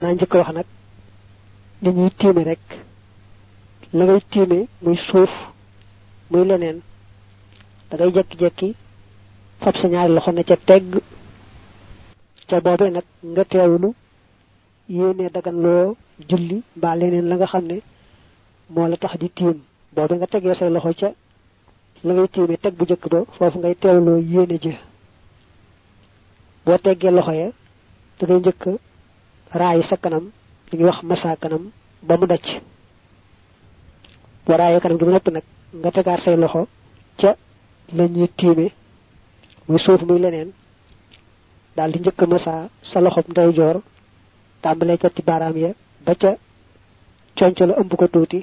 naa njëkk wax nag ni ñuy tiime rek. La ngay tiime muy suuf muy leneen. Da ngay jekki-jekki fab sa ñaari loxo ne ca tegg. Ca boobee nag nga teewlu yéene dagan loo julli mbaa leneen la nga xam ne moo la tax di tiim. Boobe nga tegee say loxo ca la ngay tiime teg bu jëkk ba foofu ngay teewloo yéene jë boo teggee loxo ya da ngay njëkk raayi sa kanam ñuy wax massa kanam ba mu dacc raayee kanam gi ba noppi nag nga tegaat say loxo ca la ñuy tiime muy suuf muy leneen daal di njëkk massa sa loxob ndeyjoor tàmbalee ca ti baaraam ya ba ca conco la ëmb ko tuuti.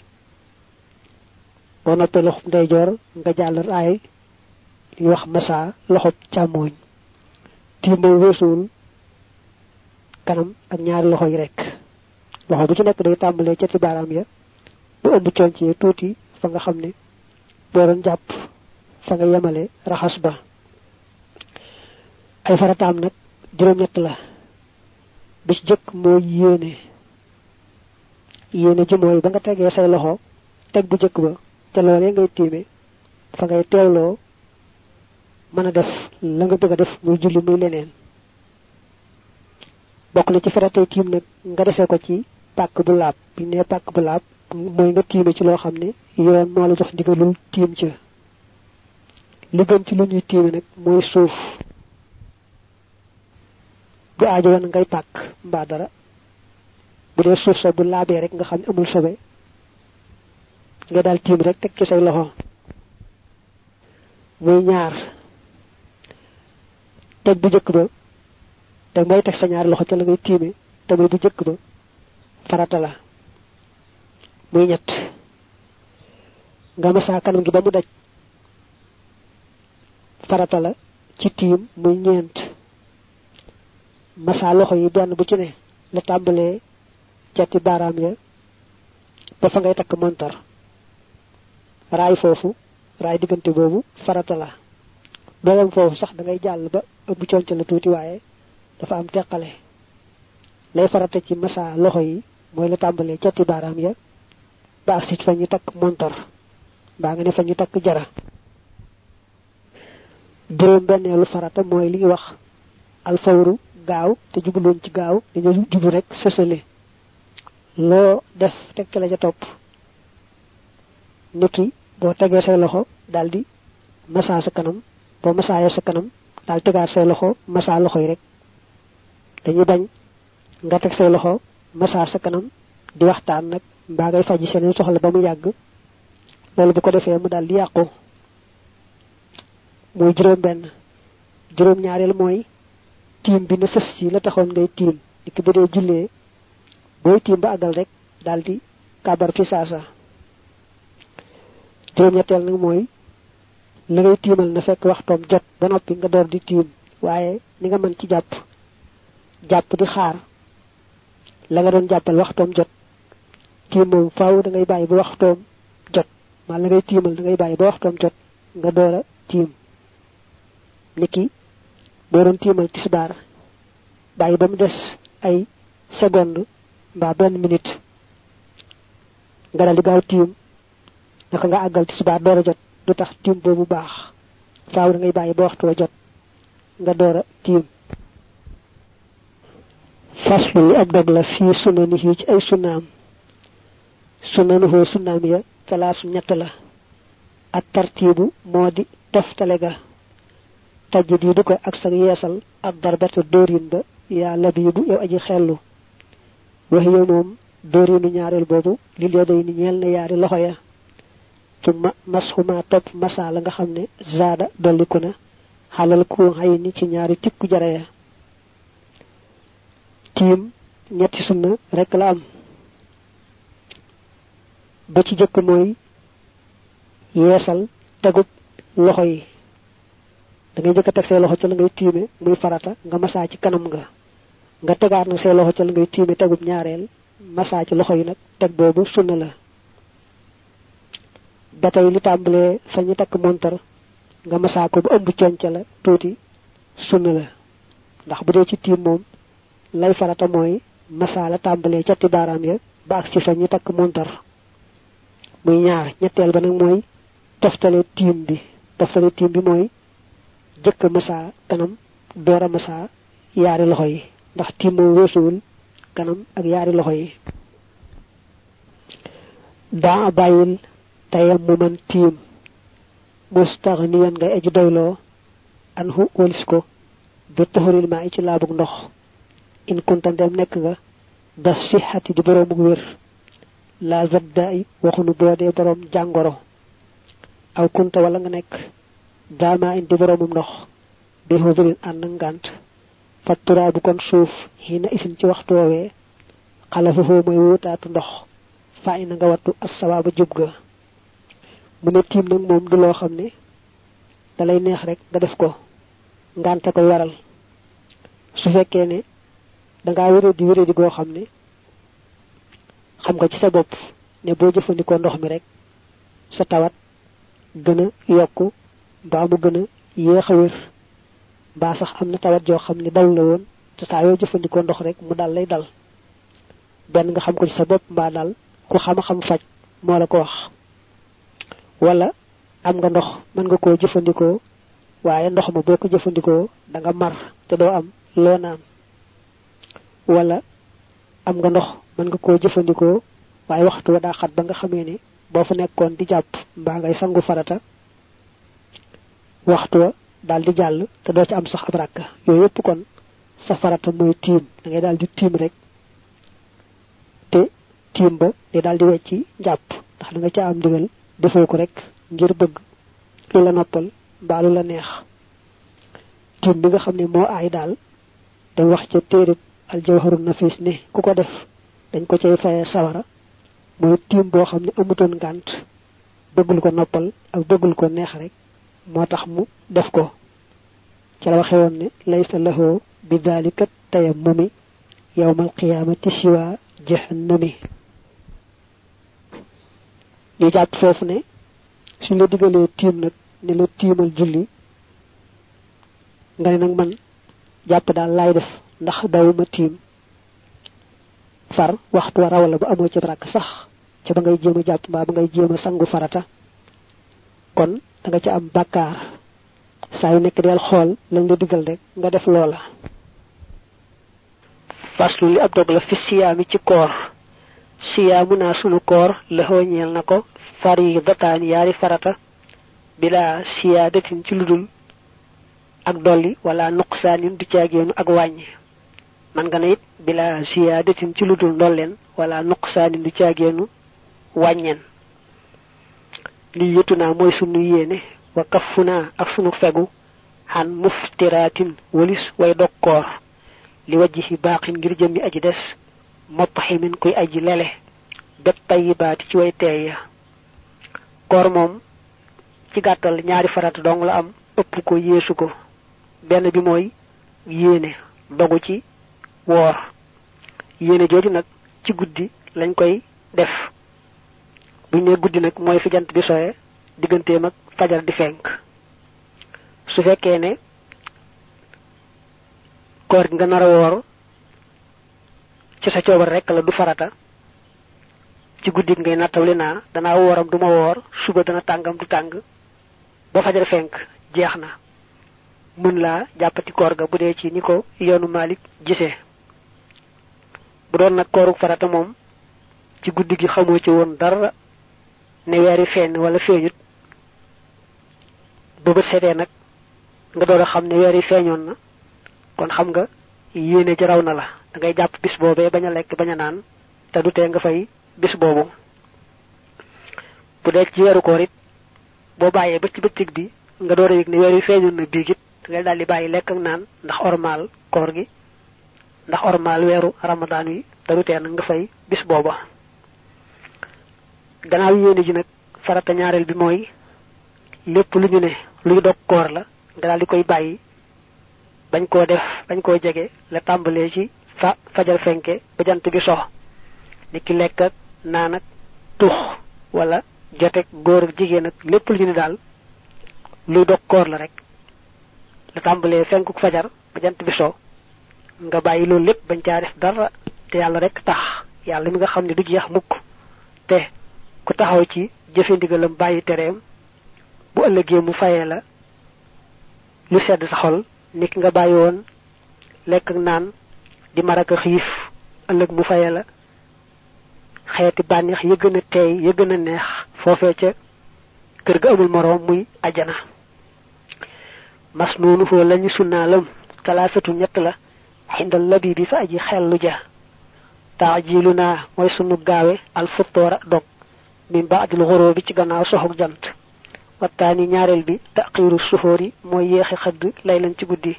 Boo noppee loxob ndeyjoor nga jàll raay li wax massa càmmooñ kanam ak ñaari loxo yi rek. Loxo bu ci nekk day tàmbalee ca ci baaraam ya bu ëmb conc yi tuuti fa nga xam ne boo doon fa nga yemale raxas ba. Ay farataam nag juróom-ñett la. Bi ci jëkk mooy yéene. Yéene ji mooy ba nga tegee say loxo teg bu jëkk ba te loolee ngay tiime fa ngay teewloo mën def la nga bëgg def muy julli muy leneen bokk na ci faratay tiim nag nga defee ko ci pàkk bu laab. Bi ne pàkk bu laab mooy nga tiime ci loo xam ne yoon moo la jox ndigalul tiim ca. Li gën ci lu ñuy tiime nag mooy suuf. Bu aajo woon ngay pàkk mbaa dara bu dee suuf sa bu laabee rek nga xam ne amul sobe nga daal tiim rek teg ci say loxo. Muy ñaar. Teg bu jëkk ba te mooy teg sa ñaari loxo ca la ngay tiime te muy bu jëkk ba farata la. Muy ñett. Nga masaa kanam gi ba mu daj. Farata la ci tiim muy ñeent. Masaa loxo yi benn bu ci ne la tàmbalee cati baaraam ya ba fa ngay takk montar. Raay foofu raay diggante boobu farata la. Dooyam foofu sax da ngay jàll ba ëpp conc la tuuti waaye dafa am teqale. Lay farata ci massa loxo yi mooy la tàmbalee cati baaraam ya ba ak sit fa ñu montor mbaa nga ne fa ñu takk jara. Juróom benneelu farata mooy li wax alfawru gaaw te jubluñ ci gaaw dañoo jublu rek sësale. Loo def tekk la ca niki boo tegee say loxo daldi massa sa kanam boo massaayee sa kanam daal tegaat say loxo massa loxo rek dañuy bañ nga teg say loxo massa sa kanam di waxtaan nag mbaa ngay faji seen soxla ba mu yàgg. Loolu bu ko defee mu daal di yàqu. Muy juróom benn juróom ñaareel mooy tiim bi na sës ci la taxoon ngay tiim. Niki bu dee jullee booy tiim ba àggal rek daal di fi saasa. Juróom ñetteel nag mooy la ngay tiimal na fekk waxtoom jot ba noppi nga door di tiim. Waaye ni nga mën ci jàpp jàpp di xaar. La nga doon jàppal waxtoom jot. Tiim moom faaw da ngay bàyyi ba waxtoom jot. Maa la ngay tiimal da ngay bàyyi ba waxtoom jot. Nga door a tiim. Niki boo doon tiimal tisbaar bàyyi ba mu des ay seconde mbaa benn minute. Nga dal di gaaw tiim. Naka nga àggal tisbaar door a jot du tax tiim boobu baax. Faaw da ngay bàyyi ba waxtu wa jot. Nga door a tiim faslu li ab dog la fii sunanihi ci ay sunnaam. Sunanuhoo sunnaam ya talaasu ñett la. Ak tartiibu moo di toftale ga. Tajdiidu ko ak sa yeesal ak darbata dóorin ba yaa labiibu yow aji xellu. Wax yow moom dóorinu ñaareel boobu li lee day ni ñeel na yaari loxo ya. Tumma masxuma topp masa nga xam ne zaada na xalal ku xay ni ci ñaari tikku jara ya tiim ñetti sunna rek la am. Ba ci jëkk mooy yeesal tegub loxo yi. Da ngay jëkk teg say loxo ca la ngay tiime muy farata nga masaa ci kanam nga. Nga tegaat nag say loxo ca la ngay tiime tegub ñaareel masaa ci loxo yi nag teg sunna la. Ba li fa ñu takk montar nga masaa ko bu ëmb la sunna la. Ndax bu dee ci tiim moom lay farata mooy masala tàmbalee cati baaraam ya ba ak si fa ñu takk montar. muy ñaar ñetteel ba nag mooy toftale tiim bi. toftale bi kanam door a masa yaari loxo ndax kanam ak yaari loxo yi. daa tayam mu man tiim. mustaghniyan ngay aji doyloo anhu walis ko bi tuxuril ci ndox in kunta ndem nekk nga da sixati di boroomu wér la zaddaay waxunu boo dee boroom jàngoro aw kunta wala nga nekk daamaa in di boroomum ndox bi ànd ngànt fatturaa bu kon suuf xiina isin ci waxtu woowee xalafa foo mooy wóotaatu ndox fa ina nga wattu as sawaaba jub ga mu ne tiim nag moom du loo xam ne dalay neex rek def ko koy waral su ne dangaa wéré di wéré di goo xam ne xam nga ci sa bopp ne boo jëfandikoo ndox mi rek sa tawat gën a yokku mbaa mu gën a yéex sax am na tawat joo xam ne dal la woon te saa yoo jëfandikoo ndox rek mu dal lay dal. Benn nga xam ko ci sa bopp mbaa dal ku xam xam faj moo la ko wax. Wala am nga ndox mën nga koo jëfandikoo waaye ndox ma boo ko da nga mar te doo am loo naan wala am nga ndox mën nga koo jëfandikoo waaye waxtu wa daa xat ba nga xamee ne boo fa nekkoon di jàpp mbaa ngay sangu farata waxtu wa di jàll te doo ci am sax ab rakka. Yooyu kon sa farata mooy tiim da ngay daal di tiim rek te tiim ba day daal di wecci jàpp ndax da nga ca am digal defoo ko rek ngir bëgg lu la noppal mbaa lu la neex. Tiim bi nga xam ne moo aay dañ wax ca téerib aljawharu nafis ne ku def dañ ko fayee sawara mooy tiim boo xam ne amutoon ngànt bëggul ko noppal ak bëggul ko neex rek moo tax mu def ko. Ci la waxe woon ne laysa lahu bi dalika tayammumi yawmal qiyamati siwa jahannami. Ñu jàpp foofu ne suñ la digalee tiim ne la tiimal julli nga ne man jàpp daal def ndax dawuma tiim. Far waxtu wa raw ba amoo ci rakk sax. Ca ba ngay jéem a jàpp mbaa ba ngay jéem sangu farata. Kon da nga ca am bàkkaar. Saa yu nekk del xool lañ la digal rek nga def loola. Faslu li ab dog la fi siyaami ci koor. Siyaamu naa sunu koor xooñeel na ko yaari farata. Bila siyaadatin ci ludul ak dolli wala nuqsaanin du caagéenu ak wàññi man nga bila siyaadatin ci ludul ndolleen wala nuqsaanin du caagéenu wàññeen lii yëtu naa mooy sunu yéene wa kafu naa ak sunu fegu xan muftiraatin walis way dog koor li wajji baaxin ngir jëmmi aji des mottaximin kuy aji lele bet tayibaati ci way teey ya. Koor ci ñaari dong la am ëpp ko yeesu ko. Benn bi mooy dogu ci woor yéene jooju nag ci guddi lañ koy def. Buñ ne guddi nag mooy fi jant bi soye digganteem ak fajar di fenk. Su fekkee ne koor nga nar a woor ci sa coobar rek la du farata. Ci guddi ngay nattawli naa danaa wooram duma woor suba dana tàngam du tàng ba fajar fenk jeex na. Mën laa jàppati koor ga bu ci ni ko yoonu Malik gisee bu doon nag kooru farata moom ci guddi gi xamoo ci woon dara ne weeri feeñ wala feeñut ba bët setee nag nga door a xam ne weer yi feeñoon na kon xam nga yéene raw na la. Da ngay jàpp bis boobee bañ a lekk bañ a naan te du tee nga fay bis boobu. Bu dee ci weeru koor it boo bàyyee ba ci bëccëg bi nga door a yëg ne weer yi feeñoon na biig it da ngay daal di bàyyi lekk ak naan ndax ormaal koor gi ndax ormaal weeru ramadaan wi te du tee nag nga fay bis booba. Gannaaw yéene ji nag farata ñaareel bi mooy lépp lu ñu ne luy dog koor la nga daal di koy bàyyi bañ koo def bañ koo jege la tàmbalee ci fa fajar fenke ba jant bi sox. Ni ki ak naan ak tux wala jotek góor ak jigéen ak lépp lu ñu ne daal luy koor la rek. La tàmbalee fenku fajar ba jant bi so nga bàyyi loolu lépp bañ caa def dara te yàlla rek tax. Yàlla mi nga xam ne du jeex mukk. Te ku taxaw ci jëfe ndigalam bàyyi bu ëllëgee mu fayee la lu sedd sa xol nit nga bàyyi lekk ak naan di maraka xiif ëllëg mu fayee la. Xeeti bànneex ya gën a ya neex foofee ca kër ga amul moroom muy ajana. Mas noonu foo lañu sunnaalam talaasatu ñett la xindal labi bi fa aji xellu ja. Taajilu naa mooy sunu gaawe al futtoora dog min baadil xoroo bi ci gannaaw soxog jant. Wattaani ñaareel bi taqiiru suxóor yi mooy yéexi xëdd lay lañ ci guddi.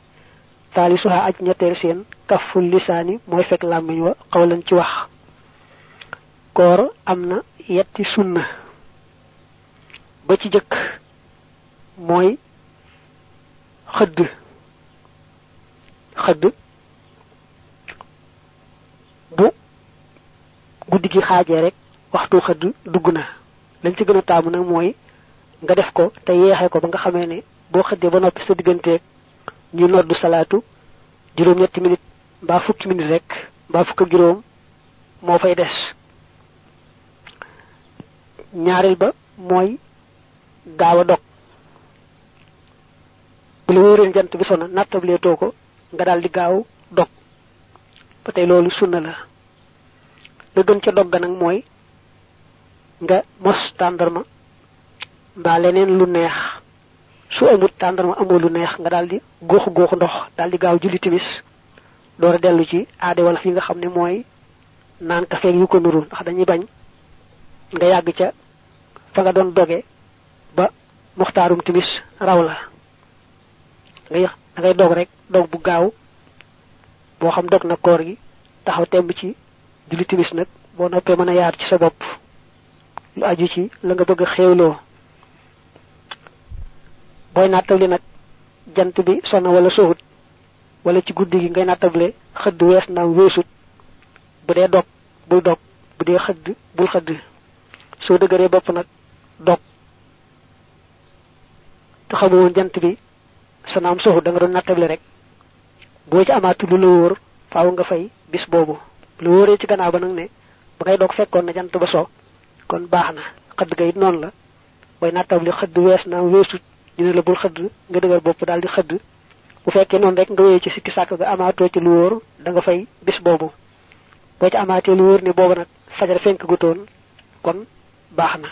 Taali suxa aj ñetteel seen kaful lisaani mooy fekk làmmiñ wa xawlan ci wax. Koor am na yetti sunna. Ba ci jëkk mooy xëdd. Xëdd guddi gi xaajee rek waxtu xëdd dugg na. Lañ ci gën a taamu nag mooy nga def ko te yeexee ko ba nga xamee ne boo xëddee ba noppi sa digganteeg ñu noddu salaatu juróom ñetti minute mbaa fukki minute rek mbaa fukk ak juróom moo fay des. Ñaareel ba mooy gaaw a dog. Bu jant bi sona nattablee too ko nga daal di gaaw ba tey loolu sunna la la gën ca dog ga nag mooy nga mos tàndarma mbaa leneen lu neex. su amut tàndarma amoo lu neex nga daal di góoxu góoxu ndox daal di gaaw julli timis door a dellu ci aade wala fi nga xam ne mooy naan kafeeg yu ko nuru ndax dañuy bañ nga yàgg ca fa nga doon doge ba muxtaarum timis raw la. Ngay da ngay dog rek dog bu gaaw boo xam dog na koor gi taxaw temb ci julli timis nag boo noppee mën a yaar ci sa bopp lu aju ci la nga bëgg xéewloo. Booy nattable nag jant bi sonna wala soxut wala ci guddi gi ngay nattable xëdd wees naam weesut. Bu dee dog bul dog bu dee xëdd bul xëdd. Soo dëgëree bopp nag dog. Te jant bi sa naam soxut da nga doon nattable rek. Boo ci amaatu lu la wóor faaw nga fay bis boobu lu wóoree ci gannaaw ba nag ne ba ngay dog fekkoon na jant ba so kon baax na xëdd ga it la. Booy nattable xëdd wees naam weesut dina la bul xëdd nga dëgër bopp daal di xëdd. Bu fekkee noonu rek nga wéyee ci sikki sàkk ga amaatoo ci lu wóor da nga fay bis boobu. Boo ci amaatee lu wóor ne boobu nag fajar fenk gutoon kon baax na.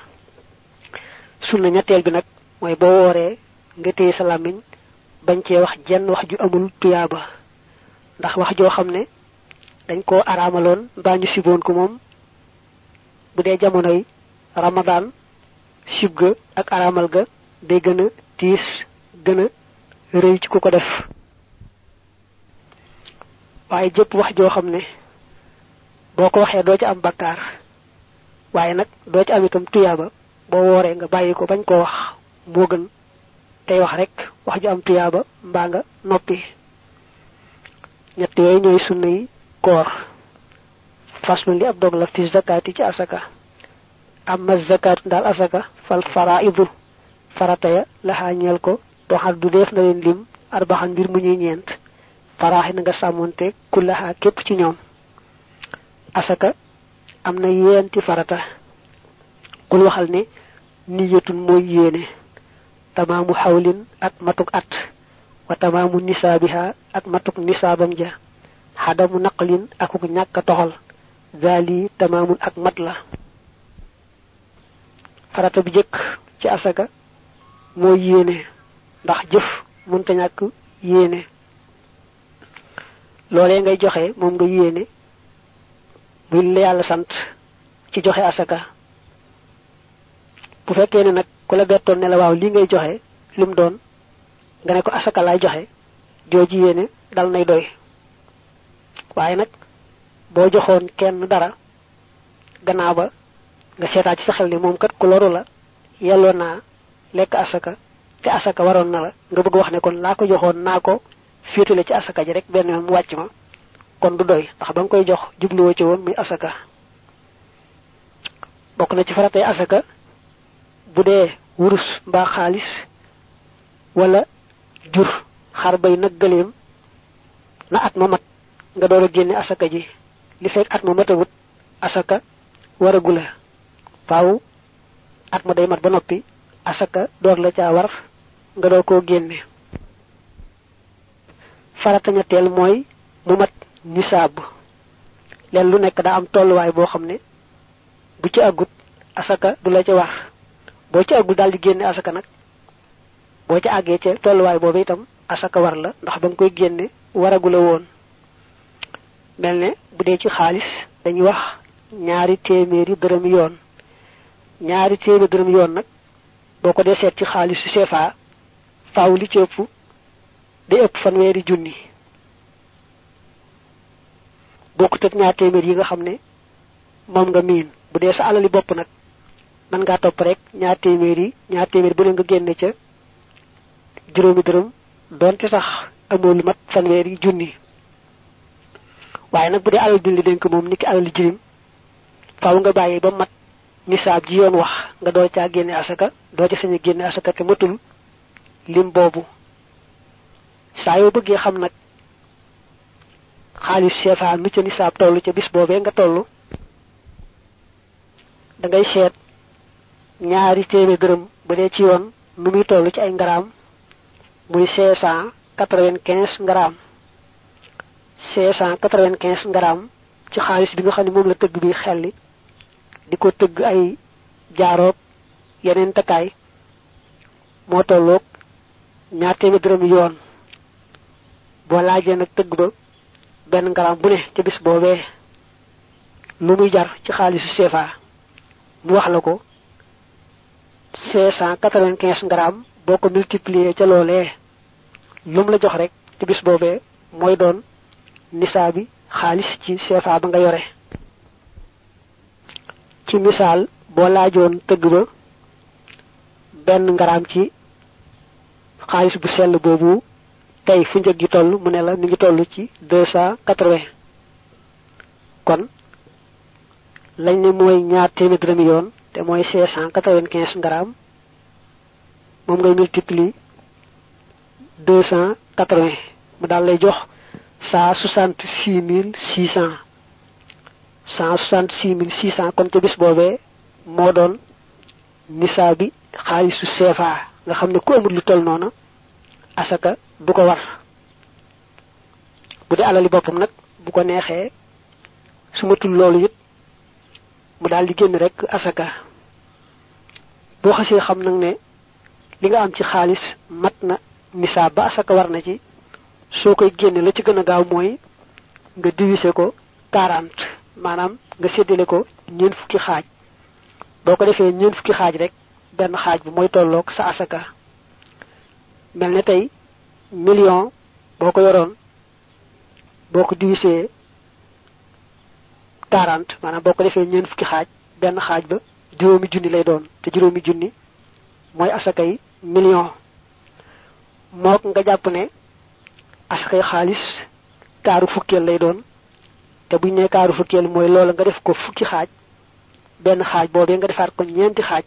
Sunna ñetteel bi nag mooy boo wooree nga téye sa làmmiñ bañ cee wax jenn wax ju amul tuyaaba. Ndax wax joo xam ne dañ koo araamaloon mbaa ñu siboon ko moom. Bu dee jamonoy ramadaan sib ga ak araamal ga day gën a tiis gën a rëy ci ku ko def. Waaye jëpp wax joo xam ne boo ko waxee doo ci am bakkaar. Waaye nag doo ci am itam tuyaaba. Boo wooree nga bàyyi ko bañ koo wax moo gën tey wax rek wax ju am tuyaaba mbaa nga noppi. Ñett yooyu yi koor faslu li ab dog la fi zakaati ci asaka amma zakaatu daal asaka fal faraidu. Farata ya laxaa ñeel ko. Doxal du def na leen lim arbaxan mbir mu ñuy ñeent faraaxi na nga sàmmonte ku laxaa képp ci ñoom. Asaka am na yeenti farata. Kul waxal ne niyatun mooy yéene. Tamaamu xawlin ak matuk at. Wa tamaamu nisaabiha ak matuk nisaabam ja xadamu naqlin akuk ñàkk toxal. Zaali tamaamun ak mat la. Farata bi jëkk ci asaka mooy yéene. Ndax jëf mënta ñàkk yéene. Loolee ngay joxe moom nga yéene. Muy la yàlla sant ci joxe asaka. Bu fekkee ne nag ku la bettoon ne la waaw lii ngay joxe lim doon nga ko asaka laay joxe jooju yéene dal nay doy waaye nag boo joxoon kenn dara gannaaw ba nga seetaat ci sa xel ne moom kat ku loru la yelloo naa lekk asaka te asaka waroon na la nga bëgg wax ne kon laa ko joxoon naa ko féetale ci asaka ji rek benn mu wàcc ma kon du doy ndax ba nga koy jox jubluwoo ci woon muy asaka. Bokk na ci faratay asaka bu dee wurus mbaa xaalis wala jur xar bay nag gëleem na at ma mat nga door a génne asaka ji. Li fekk at ma matagut asaka waragu la. Faaw at ma day mat ba noppi asaka door la caa war nga doo koo génne. Farata ñetteel mooy mu mat nisaab. Leen lu nekk daa am tolluwaay boo xam ne bu ci àggut asaka du la ca war boo ci àggul daal di génne asaka nag boo ca àggee ca tolluwaay boobu itam asaka war la ndax ba nga koy génne waragu la woon mel ne bu dee ci xaalis dañuy wax ñaari téeméeri dërëm yoon. ñaari téeméeri dërëm yoon nag boo ko dee seet ci xaalis su CFA faaw li ci ëpp day ëpp fanweeri junni. bokkut ak ñaar téeméer yi nga xam ne moom nga miin. bu dee sa alali bopp nag mën ngaa topp rek ñaar téeméer yi ñaar téeméer bu ne nga génne ca juróomi dërëm donte sax amoo lu mat fanweeri junni. Waaye nag bu dee alal bi li dénk moom niki alal jirim faaw nga bàyyi ba mat nisaab ji yoon wax nga doo caa génne asaka doo ca sañ génne asaka te matul lim boobu saa yoo bëggee xam nag xaalis CFA nu ca nisaab toll ca bis boobee nga toll da ngay seet ñaari téeméer dërëm bu dee ci yoon nu muy toll ci ay ngaraam muy cinq cent quatre-vingt-quinze ngaraam cinq cent quatre-vingt-quinze ngaraam ci xaalis bi nga xam ne moom la tëgg bi xelli di ko ay jaaroog yeneen takkaay moo tolloog ñaar téeméer dërëm yoon. Boo laajee nag tëgg ba benn ngaraam bu ne ca bis boobee lu muy jar ci xaalisu CFA mu wax la ko cinq cent quatre-vingt-quinze ngaraam boo multiplier ca loolee lu mu la jox rek ci bis boobee mooy doon nisaa bi xaalis ci CFA ba nga yore. Ci misaal boo laajoon tëgg ba benn ngaraam ci xaalis bu sell boobu tey fu njëg gi toll mu ne la mi ngi toll ci deux cent quatre-vingts. Kon lañ ne mooy ñaar téeméer dërëmi yoon te mooy cinq cent moom ngay multiplier deux cent quatre-vingts. Mu daal lay jox cent soixante-six mille six cent cent soixante-six mille six cent kon ca bis boobee moo doon nisaa bi xaalisu CFA nga xam ne amul lu toll noona asaka du ko war. Bu dee alali boppam nag bu ko neexee su mu rek asaka. Boo xasee xam nag ne li nga am ci xaalis ba asaka war na ci soo koy génne la ci gën a gaaw mooy nga diviser ko quarante maanaam nga séddale ko ñeent fukki xaaj boo ko defee ñeent fukki xaaj rek benn xaaj bi mooy tolloog sa asaka mel ne tey million boo ko yoroon boo ko divisé quarante maanaam boo ko defee ñeent fukki xaaj benn xaaj ba juróomi junni lay doon te juróomi junni mooy asakay million mook nga jàpp ne asakay xaalis kaaru fukkeel lay doon te buñ ne kaaru fukkeel mooy loola nga def ko fukki xaaj benn xaaj boobee nga defaat ko ñeenti xaaj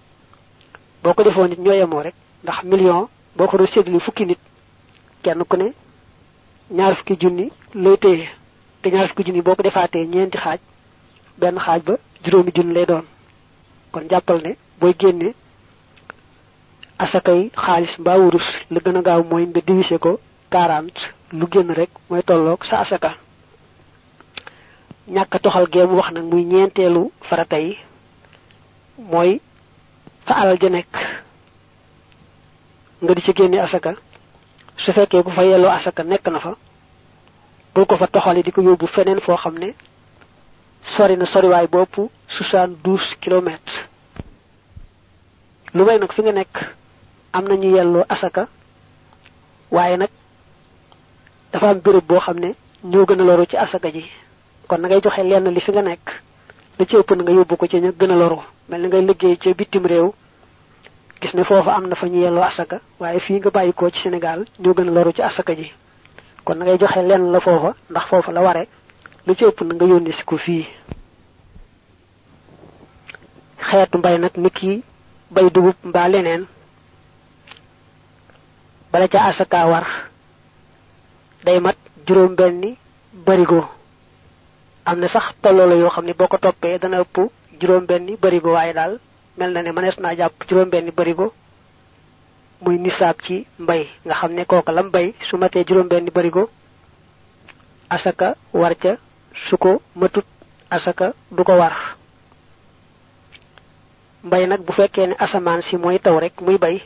boo ko defoon nit ñoo yemoo rek ndax million boo ko doon séddale fukki nit kenn ku ne ñaar fukki junni lay téye te ñaar fukki junni boo ko defaatee ñeenti xaaj benn xaaj ba juróomi junni lay doon. kon jàppal ne booy génne asakay xaalis mbaa wurus la gën a gaaw mooy nga diviser ko quarante lu génn rek mooy tolloog sa asaka. Ñàkk toxal geemu wax nag muy ñeenteelu farata yi mooy fa alal ja nekk. Nga di ci génne asaka. Su fekkee ku fa yelloo asaka nekk na fa bul ko fa toxali di ko yóbbu feneen foo xam ne sori na soriwaay bopp soixante-douze kilomètres. Lu may nag fi nga nekk am na ñu yelloo asaka waaye nag dafa am béréb boo xam ne ñoo gën a loru ci asaka ji. kon ngay joxe lenn li fi nga nekk. la ci ëpp nga yóbbu ko ci ñu gën a loru. mel ngay liggéey ca bitim réew. gis ne foofa am na fa ñu yelloo asaka. waaye fii nga bàyyi ko ci Sénégal ñoo gën a loru ci asaka ji. kon ngay joxe lenn la foofa ndax foofa la ware. lu ci ëpp nga yónni si ko fii. xeetu mbay nag ni ki bay dugub mbaa leneen. bala ca asaka war day mat juróom benni barigo am na sax tolloo yoo xam ne boo ko toppee dana ëpp juróom benni barigo waaye daal mel na ne mënees naa jàpp juróom benni barigo muy nisaab ci mbay. Nga xam ne kooka lam bay su matee juróom benni barigo asaka war ca su ko matut asaka du ko war. Mbay nag bu fekkee ne asamaan si mooy taw rek muy bay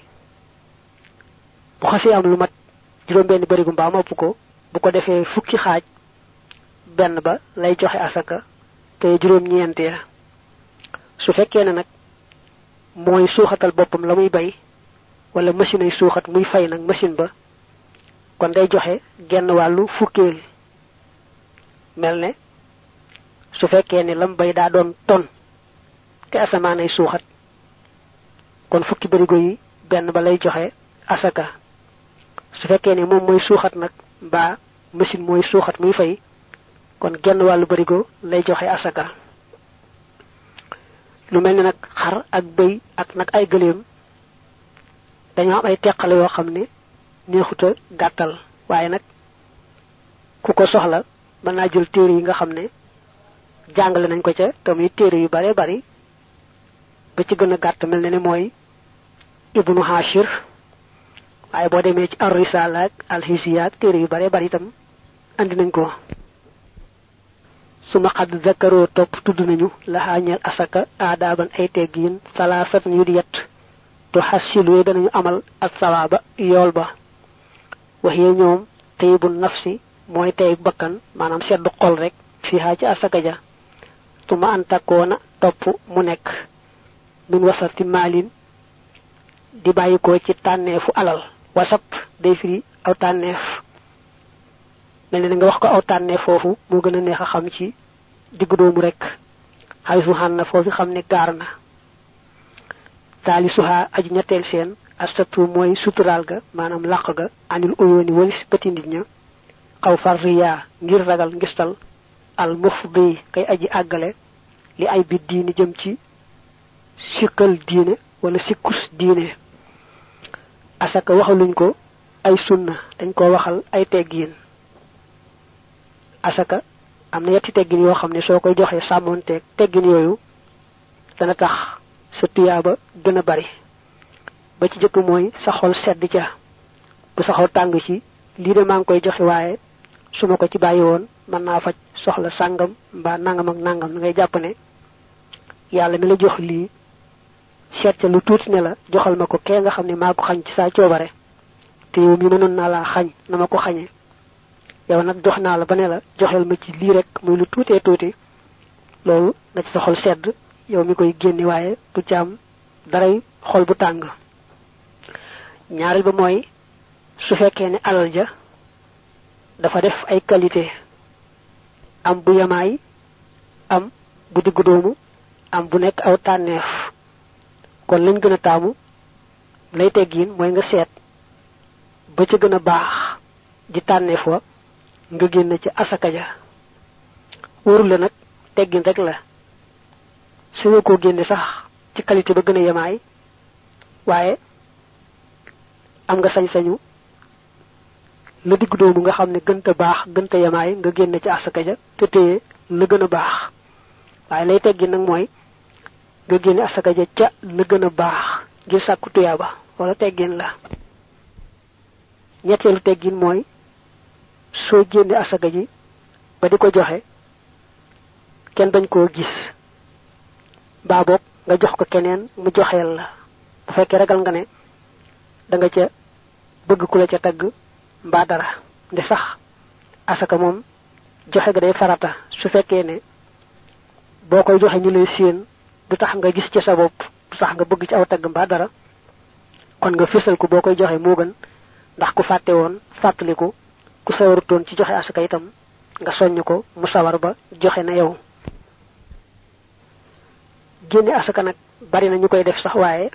bu xasee am lu mat juróom benn barigu mbaa mopp ko bu ko defee fukki xaaj benn ba lay joxe asaka te juróom ñeent ya. Su fekkee ne nag mooy suuxatal boppam la muy bay wala machine ay suuxat muy fay nag machine ba kon day joxe genn wàllu fukkeel. Mel ne su fekkee ne lam bay daa doon ton te asamaan ay suuxat kon fukki barigo yi benn ba lay joxe asaka su fekkee ne moom mooy suuxat nag mbaa machine mooy suuxat muy fay kon genn wàllu barigo lay joxe asaka. Lu mel ni nag xar ak bëy ak nag ay gëléem dañoo am ay teqale yoo xam ne neexuta gàttal. Waaye nag ku ko soxla mën naa jël téere yi nga xam ne jàngale nañ ko ca tam yi téere yu bare bari ba ci gën a gàtt mel ne mooy ibnu hashir waaye boo demee ci ar risala ak alhisiya ak téere yu bare bari itam andi nañ ko suma xad topp tudd nañu. Asaka aadaaban ay teggiin salaasat yu di yett tu danañu amal ak sawaaba yool ba. Ñoom tayibu nafsi mooy tey bakkan maanaam seddu xol rek fiha ci asaka ja. Tuma an topp mu nekk. Min wasati maalin di ci tànneefu alal wasap day firi aw tànneef mel ni nga wax ko aw tànneef foofu moo gën a neex a xam ci diggu doomu rek. Xay su xàn na foofu xam ne gaar na. Taali ñetteel seen astatu mooy suturaal ga maanaam làq ga anil uyooni walis bëti nit ña. Xaw far riyaa ngir ragal ngistal. Al mufdi kay aji àggale li ay bi diini jëm ci sikkal diine wala sikkus diine asaka waxaluñ ko ay sunna dañ ko waxal ay teggiin asaka am na yetti teggin yoo xam ne soo koy joxee sàmmoonteeg teggin yooyu dana tax sa tuyaaba gën bari. Ba ci jëkk mooy sa xol sedd ca bu sa xol tàng ci lii de koy joxe ko ci bàyyi woon mën naa faj soxla sàngam mbaa nangam ak nangam. Ngay jàpp ne yàlla mi la jox seet ca lu tuuti ne la joxal ma ko kee nga xam ne maa ko xañ ci saa te yow mi mënoon naa laa xañ na ma ko xañee. Yow nag jox naa la ba ne la joxel ma ci lii rek muy lu tuutee tuuti. Na ci sa sedd yow mi koy génni waaye bu ci am daray xol bu tàng. Ñaareel ba mooy su alal ja dafa def ay qualité am bu yamaay am bu diggu doomu am bu nekk aw kon lañ gën a taamu lay teggiin mooy nga seet ba ca gën a baax di tànneef wa nga génn ci asaka ja. Wóorul la nag teggin rek la. Su nga koo génne sax ci qualité ba gën a yemaay am nga sañ-sañu la digg doomu nga xam ne gënta baax gënta yemaay nga génne ci asaka ja te téye la gën a baax. Waaye lay teggin nag mooy nga génne asaka ja ca la gën a baax ngir sàkku tuyaaba wala teggin la ñetteelu teggin mooy soo génne asaka ji ba di ko joxe kenn bañ koo gis. Mbaa boog nga jox ko keneen mu joxeel la bu fekkee ragal nga ne da nga ca bëgg ku la ca tagg mbaa dara. Nde sax asaka moom joxe ga day farata. Su fekkee ne boo koy joxe ñu lay séen du tax nga gis ci sa bopp tax nga bëgg ci aw tagg mbaa dara kon nga fésal ko boo koy joxe moo gën. Ndax ku fàtte woon fàttaliku ku sawarutoon ci joxe asaka itam nga soññ ko mu sawar ba joxe na yow. Génne asaka nag bari na ñu koy def sax waaye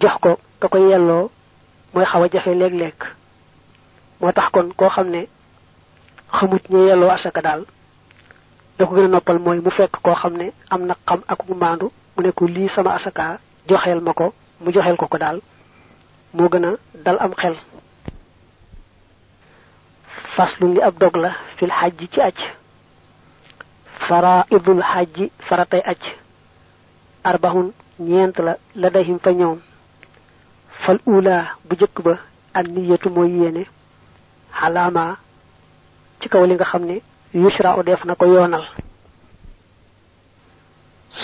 jox ko ka koy yelloo mooy xaw a jafe léeg-léeg. Moo tax kon koo xam ne xamut ñu yelloo asaka daal da ko gën a noppal mooy mu fekk koo xam ne am na xam ak mu maandu mu ne ko lii sama asaka joxeel ma ko mu joxeel ko ko daal moo gën dal am xel. Faslu li ab dog la fil xaj ci aj. Faraidul hajji faratay aj. Arbahun ñeent la la dahim fa ñoom. Fal ula bu jëkk ba an niyatu mooy yéene xalaama ci kaw li nga xam yushra def na ko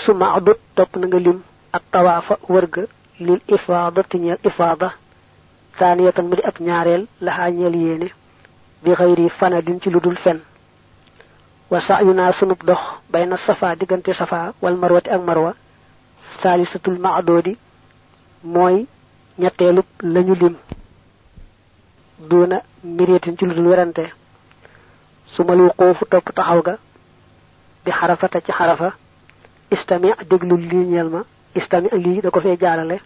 suma adut topp na nga lim ak tawaafa wërga lil ifaadati ñeel ifaada. Taaniyatan mu di ab ñaareel laxaa ñeel yéene. Bi fanadin ci lu dul fen. Wa sa'yuna sunub dox bayna safa diggante safa wal marwati ak marwa. Saalisatul maadodi mooy ñetteelu lañu lim. Duna miriyatin ci lu dul werante su ma lu xoofu topp taxaw ga bi xarafata ci xarafa istami déglu lii ñeel ma istami lii da ko fee jaalale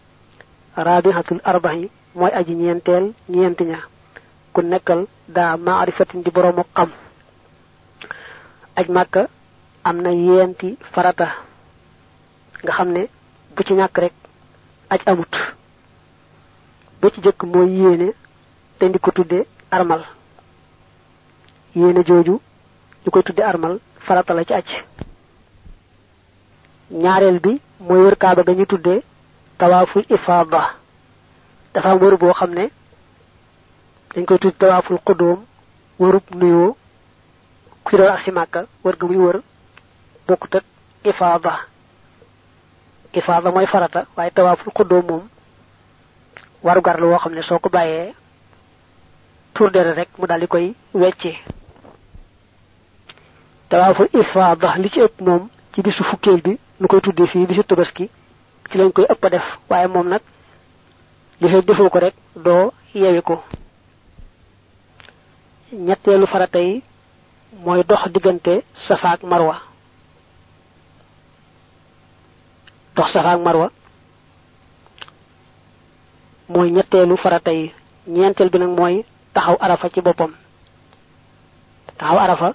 rabihatul arbahi mooy aji ñeenteel ñeenti ña ku nekkal daa maarifatin di boroomu xam. Aj màkka am na yeenti farata nga xam bu ci ñàkk rek aj amut. Ba ci te armal yéene jooju ñu koy armal farata la ci aj. Ñaareel bi mooy wër kaaba ga ñu tudde tawaaful ifaada. Dafa wër boo xam ne dañ koy tudde tawaaful xudóom wërub nuyoo kuy doon ak si màkka wër ga muy wër bokkut ak farata waaye tawaaful xudóom moom warugar la woo xam ne soo tour rek mu daal koy tawaaful ifaada li ci ëpp moom ci bisu fukkeel bi nu koy tuddee fii bisu tabaski ci lañ koy ëpp def. Waaye moom nag li fay defoo ko rek doo yewi ko. Ñetteelu farata yi mooy dox diggante safa ak marwa. Dox safa ak marwa mooy ñetteelu farata yi. Ñeenteel bi nag mooy taxaw arafa ci boppam. Taxaw arafa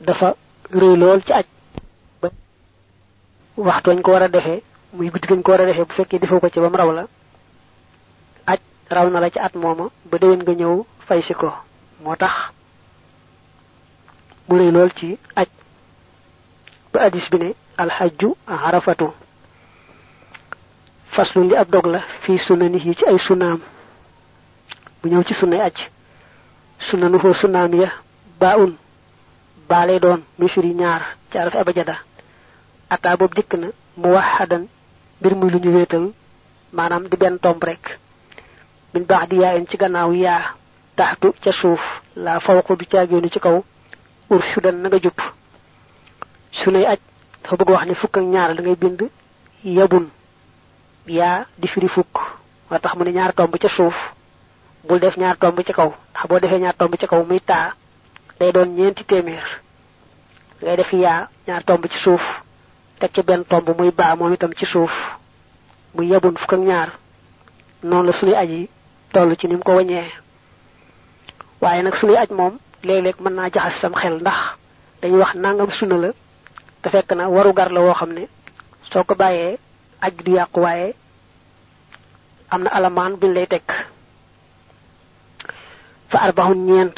dafa rëy lool ci aj. Ba waxtu wañ ko war a defee muy guddi gañ ko war a defee bu fekkee defoo ko ci bam raw la aj raw na la ci at mooma ba déwén nga ñëw fay si ko. Moo tax mu lool ci aj. Ba addis bi ne alxajju arafatu. Faslu li ab dog la fii sunani yi ci ay sunaam. Bu ñëw ci sunnay aj. Sunanu foo sunaam ya baa un baa lay doon muy firi ñaar ci araf abajada ataa boobu dikk na mu waxadan mbir muy lu ñu maanaam di benn tomb rek. Min baax di yaa ci gannaaw yaa taxtu ca suuf la fawqu caagéenu ci kaw ur sudan na nga jupp sunay aj bëgg wax ne fukk ak ñaar da ngay bind yabun. Yaa di firi fukk. Moo tax mu ne ñaar tomb ca suuf bul def ñaar tomb ci kaw. Ñaar tomb ci kaw muy taa day doon ñeenti téeméer. Ngay def yaa ñaar tomb ci suuf teg ci benn tomb muy baa moom itam ci suuf. Muy yabun fukk ak ñaar. Noonu la suñuy aj yi toll ci ni mu ko waññee waaye nag suñuy aj moom léeg-léeg mën naa jaxas sam xel ndax dañuy wax nangam sunna la te fekk na waru gar la woo xam ne soo ko du yàqu waaye am na alamaan lay fa arbahun ñeent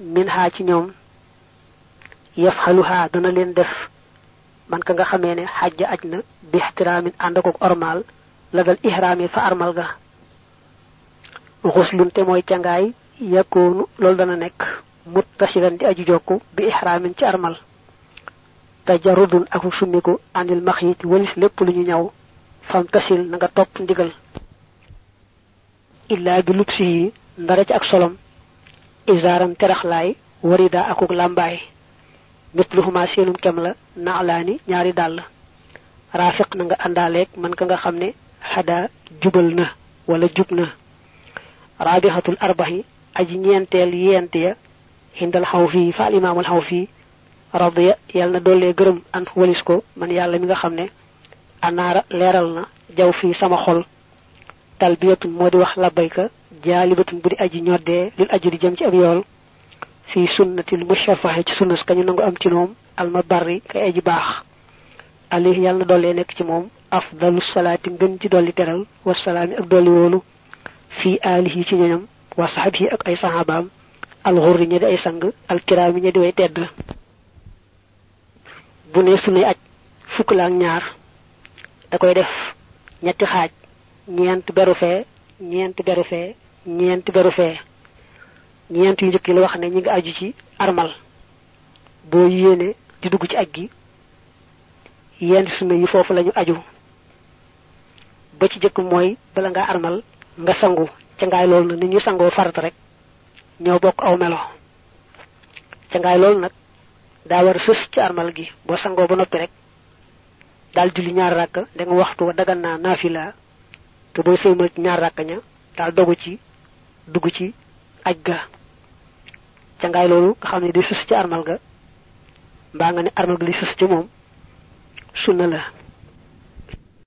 min ci ñoom yafxaluha dana leen def. Man ka nga xamee ne xajja aj na bi ixtiraamin ànd ak ormaal la dal ihraami fa armal ga. Xuslun te mooy cangaay yakkoonu loolu dana nekk. Muttasilan di aju jokk bi ihraamin ci armal. Tajarudun ak summiku anil maxyit walis lépp lu ñu ñaw. Fam tasil na nga topp ndigal. Illaa bi lubsi yi ndara ci ak solom. Isaaran teraxlaay warida akuk làmbaay misluhuma seenum kem la naalaani ñaari dàll. Raafiq na nga àndaaleeg man ka nga xam ne xadaa jubal na wala jub na. Raabixatul arbaxi aji ñeenteel yent ya hindal xaw fii fa al imaamul xaw fii radiya yàlla na doollee gërëm an walis ko man yàlla mi nga xam ne anaara jaw fii sama xol. Talbiyatun moo di wax labbayka jaalibatun bu di aji ñoddee lil aju di jëm ci ab yool fii sunnatil mushafaxe ci sunnas kañu nangu am ci moom alma barri kay aji baax. Alayhi yàlla na doollee nekk ci moom afdalu salaati ngën ci dolli teral wasalaami ak dolli woolu fii aalihi ci ñoñam wa saxabihi ak ay saxaabaam alxurri ña di ay sang alkiraami ña di way tedd. Bu ne sunnay aj fukk la ak ñaar da koy def ñetti xaaj ñeent beru fee ñeent beru fee ñeent beru fee. Ñeent yu njëkk la wax ne ñi nga aju ci armal. Boo yéene di dugg ci aj gi yenn sunna yi foofu lañu aju. Ba ci jëkk mooy bala nga armal nga sangu. Ca ngaay loolu na ñu sangoo farata rek ñoo bokk aw melo. Ca ngaay loolu nag daa war sës ci armal gi. Boo sangoo ba noppi rek daal julli ñaar rakk da nga waxtu te booy sëlmal ñaar rakk ña daal dogu ci dugg ci aj ga. Ca ngaay loolu nga xam ne di sës ci armal ga mbaa nga ne armal gi li sës ci moom sunna la